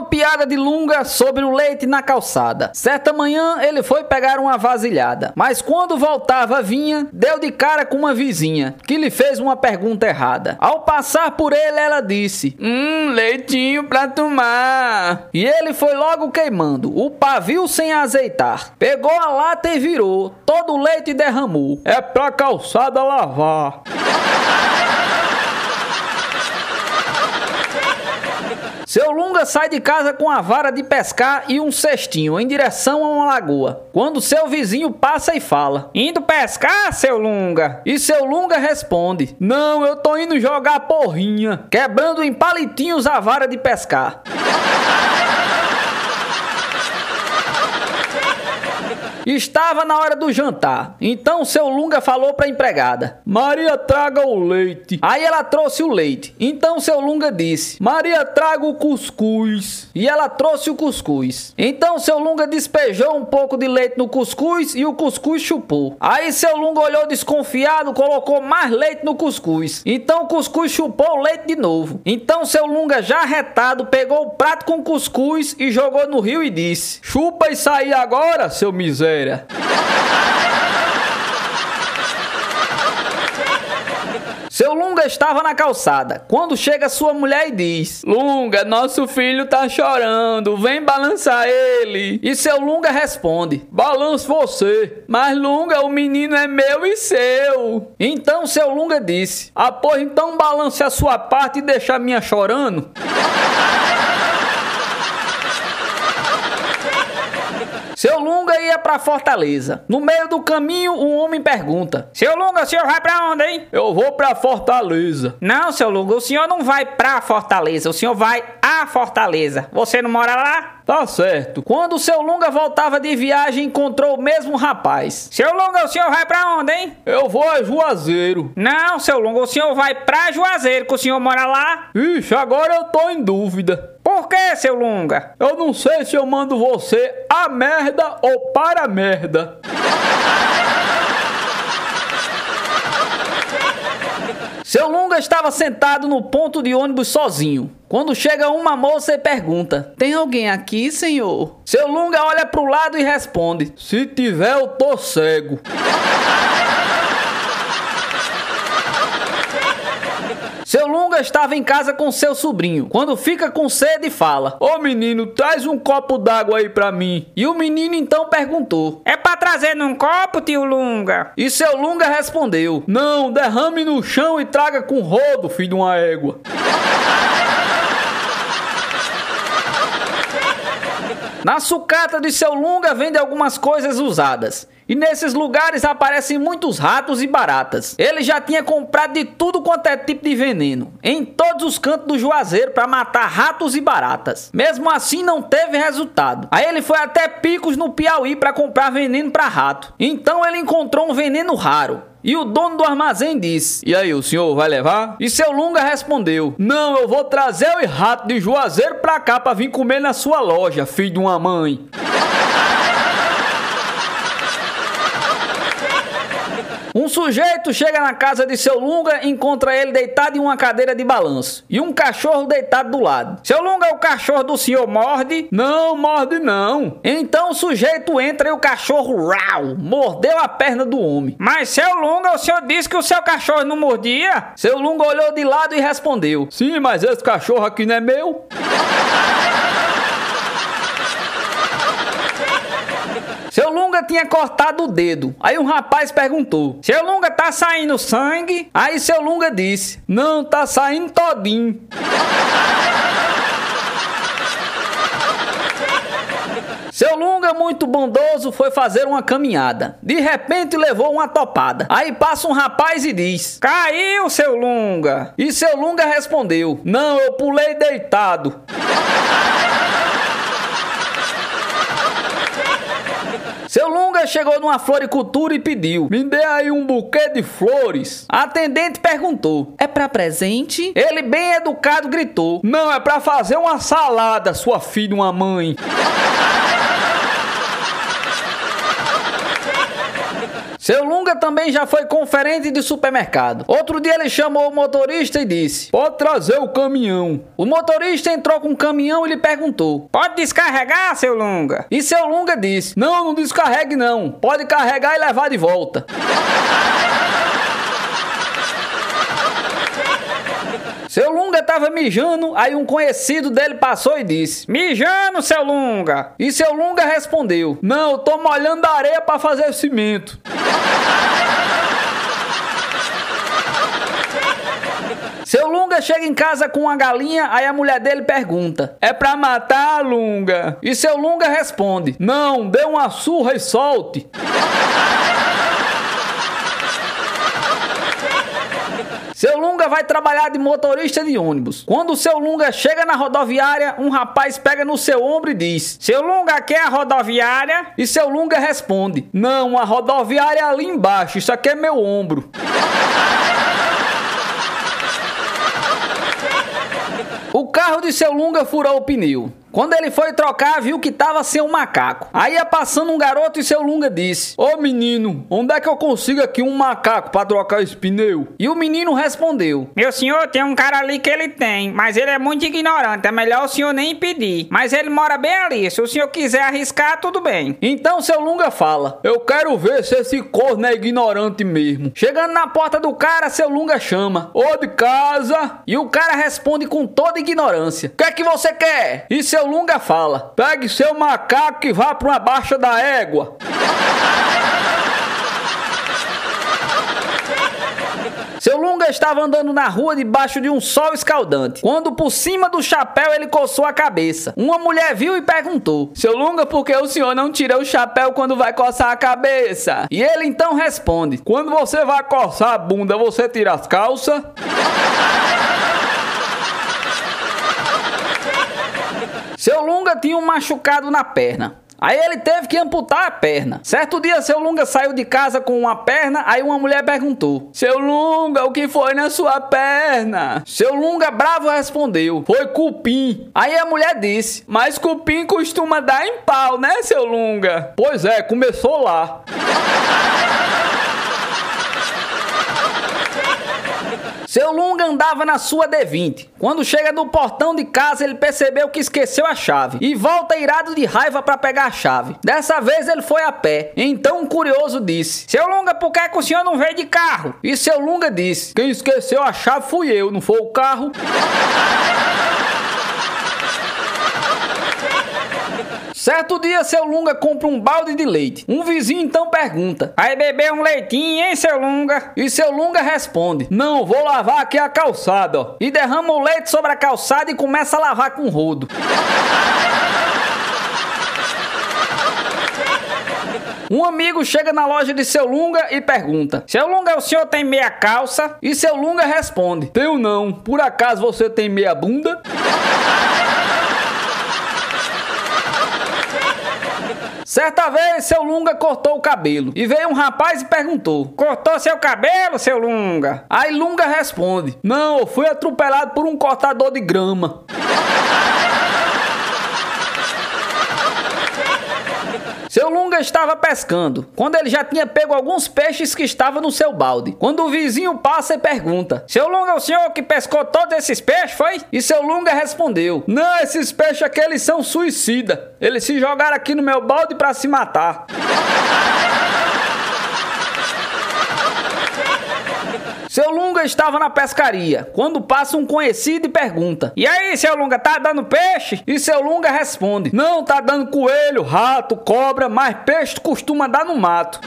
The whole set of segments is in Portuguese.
uma piada de Lunga sobre o leite na calçada. Certa manhã ele foi pegar uma vasilhada, mas quando voltava vinha, deu de cara com uma vizinha, que lhe fez uma pergunta errada. Ao passar por ele, ela disse: Hum, leitinho pra tomar. E ele foi logo queimando, o pavio sem azeitar. Pegou a lata e virou, todo o leite derramou. É pra calçada lavar. Seu Lunga sai de casa com a vara de pescar e um cestinho em direção a uma lagoa. Quando seu vizinho passa e fala: Indo pescar, seu Lunga? E seu Lunga responde: Não, eu tô indo jogar porrinha, quebrando em palitinhos a vara de pescar. Estava na hora do jantar. Então seu Lunga falou para a empregada: Maria, traga o leite. Aí ela trouxe o leite. Então seu Lunga disse: Maria, traga o cuscuz. E ela trouxe o cuscuz. Então seu Lunga despejou um pouco de leite no cuscuz e o cuscuz chupou. Aí seu Lunga olhou desconfiado, colocou mais leite no cuscuz. Então o cuscuz chupou o leite de novo. Então seu Lunga já retado pegou o prato com cuscuz e jogou no rio e disse: Chupa e sair agora, seu miséria. Seu Lunga estava na calçada, quando chega sua mulher e diz: Lunga, nosso filho tá chorando, vem balançar ele. E seu Lunga responde: Balanço você, mas Lunga, o menino é meu e seu. Então seu Lunga disse: Ah, pois então balance a sua parte e deixa a minha chorando. Seu Lunga ia para Fortaleza. No meio do caminho, um homem pergunta: Seu Lunga, o senhor vai para onde, hein? Eu vou para Fortaleza. Não, seu Lunga, o senhor não vai para Fortaleza, o senhor vai a Fortaleza. Você não mora lá? Tá certo. Quando o seu Lunga voltava de viagem, encontrou o mesmo rapaz. Seu Lunga, o senhor vai para onde, hein? Eu vou a Juazeiro. Não, seu Lunga, o senhor vai pra Juazeiro, que o senhor mora lá? Ixi, agora eu tô em dúvida. Por que, seu Lunga? Eu não sei se eu mando você a merda ou para a merda. Seu Lunga estava sentado no ponto de ônibus sozinho. Quando chega uma moça e pergunta: Tem alguém aqui, senhor? Seu Lunga olha pro lado e responde: Se tiver, eu tô cego. Seu Lunga estava em casa com seu sobrinho. Quando fica com sede, fala: Ô menino, traz um copo d'água aí pra mim. E o menino então perguntou: É pra trazer num copo, tio Lunga? E seu Lunga respondeu: Não, derrame no chão e traga com rodo, filho de uma égua. Na sucata de seu Lunga vende algumas coisas usadas. E nesses lugares aparecem muitos ratos e baratas. Ele já tinha comprado de tudo quanto é tipo de veneno, em todos os cantos do Juazeiro para matar ratos e baratas. Mesmo assim não teve resultado. Aí ele foi até Picos no Piauí para comprar veneno para rato. Então ele encontrou um veneno raro, e o dono do armazém disse: E aí, o senhor vai levar? E seu Lunga respondeu: Não, eu vou trazer o rato de Juazeiro pra cá pra vir comer na sua loja, filho de uma mãe. Sujeito chega na casa de seu Lunga e encontra ele deitado em uma cadeira de balanço e um cachorro deitado do lado. Seu Lunga, o cachorro do senhor morde? Não, morde não. Então o sujeito entra e o cachorro rau, mordeu a perna do homem. Mas seu Lunga, o senhor disse que o seu cachorro não mordia? Seu Lunga olhou de lado e respondeu: Sim, mas esse cachorro aqui não é meu. Seu Lunga tinha cortado o dedo. Aí um rapaz perguntou: Seu Lunga tá saindo sangue? Aí seu Lunga disse: Não, tá saindo todinho. Seu Lunga, muito bondoso, foi fazer uma caminhada. De repente levou uma topada. Aí passa um rapaz e diz: Caiu, seu Lunga. E seu Lunga respondeu: Não, eu pulei deitado. Seu Lunga chegou numa floricultura e pediu: Me dê aí um buquê de flores. A atendente perguntou: É para presente? Ele, bem educado, gritou: Não, é para fazer uma salada, sua filha, uma mãe. Seu Lunga também já foi conferente de supermercado. Outro dia ele chamou o motorista e disse: Pode trazer o caminhão. O motorista entrou com o caminhão e lhe perguntou: Pode descarregar, seu Lunga? E seu Lunga disse: Não, não descarregue não. Pode carregar e levar de volta. Seu Lunga tava mijando, aí um conhecido dele passou e disse: Mijando, seu Lunga. E seu Lunga respondeu: Não, eu tô molhando a areia para fazer cimento. Seu Lunga chega em casa com uma galinha, aí a mulher dele pergunta: É pra matar, Lunga? E seu Lunga responde: Não, dê uma surra e solte. Seu Lunga vai trabalhar de motorista de ônibus. Quando o seu Lunga chega na rodoviária, um rapaz pega no seu ombro e diz: Seu Lunga quer a rodoviária? E seu Lunga responde: Não, a rodoviária é ali embaixo, isso aqui é meu ombro. O carro de seu Lunga furou o pneu. Quando ele foi trocar, viu que tava sem um macaco. Aí ia passando um garoto e seu Lunga disse: Ô menino, onde é que eu consigo aqui um macaco para trocar esse pneu? E o menino respondeu: Meu senhor, tem um cara ali que ele tem, mas ele é muito ignorante. É melhor o senhor nem pedir. Mas ele mora bem ali. Se o senhor quiser arriscar, tudo bem. Então seu Lunga fala: Eu quero ver se esse corno é ignorante mesmo. Chegando na porta do cara, seu Lunga chama: Ô de casa. E o cara responde com toda ignorância: O que é que você quer? E seu Lunga fala: Pegue seu macaco e vá para uma baixa da égua. Seu Lunga estava andando na rua debaixo de um sol escaldante. Quando por cima do chapéu ele coçou a cabeça. Uma mulher viu e perguntou: Seu Lunga, por que o senhor não tira o chapéu quando vai coçar a cabeça? E ele então responde: Quando você vai coçar a bunda, você tira as calças? Seu Lunga tinha um machucado na perna. Aí ele teve que amputar a perna. Certo dia, seu Lunga saiu de casa com uma perna, aí uma mulher perguntou: Seu Lunga, o que foi na sua perna? Seu Lunga bravo respondeu: Foi cupim. Aí a mulher disse: Mas cupim costuma dar em pau, né, seu Lunga? Pois é, começou lá. Seu Lunga andava na sua D20. Quando chega no portão de casa, ele percebeu que esqueceu a chave e volta irado de raiva para pegar a chave. Dessa vez ele foi a pé. Então um curioso disse: Seu Lunga, por que, que o senhor não veio de carro? E seu Lunga disse: Quem esqueceu a chave fui eu, não foi o carro. Certo dia, seu Lunga compra um balde de leite. Um vizinho então pergunta: Aí beber um leitinho, hein, seu Lunga? E seu Lunga responde: Não, vou lavar aqui a calçada, ó. E derrama o leite sobre a calçada e começa a lavar com rodo. Um amigo chega na loja de seu Lunga e pergunta: Seu Lunga, o senhor tem meia calça? E seu Lunga responde: Tenho não. Por acaso você tem meia bunda? Certa vez, seu Lunga cortou o cabelo. E veio um rapaz e perguntou: Cortou seu cabelo, seu Lunga? Aí Lunga responde: Não, fui atropelado por um cortador de grama. Seu Lunga estava pescando, quando ele já tinha pego alguns peixes que estavam no seu balde. Quando o vizinho passa e pergunta: Seu Lunga, o senhor que pescou todos esses peixes, foi? E seu Lunga respondeu: Não, esses peixes aqui eles são suicida. Eles se jogaram aqui no meu balde para se matar. Seu Lunga estava na pescaria, quando passa um conhecido e pergunta: E aí, seu Lunga, tá dando peixe? E seu Lunga responde: Não, tá dando coelho, rato, cobra, mas peixe costuma dar no mato.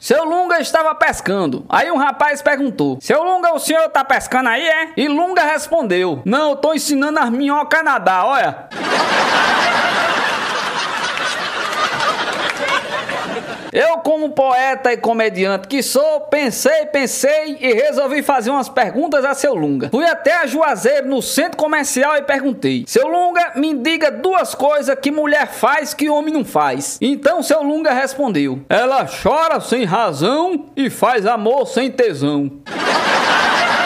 Seu Lunga estava pescando. Aí um rapaz perguntou: Seu Lunga, o senhor tá pescando aí, é? E Lunga respondeu: Não, eu tô ensinando as minhocas a nadar, olha. Eu, como poeta e comediante que sou, pensei, pensei e resolvi fazer umas perguntas a seu Lunga. Fui até a Juazeiro, no centro comercial, e perguntei: Seu Lunga, me diga duas coisas que mulher faz que homem não faz. Então seu Lunga respondeu: Ela chora sem razão e faz amor sem tesão.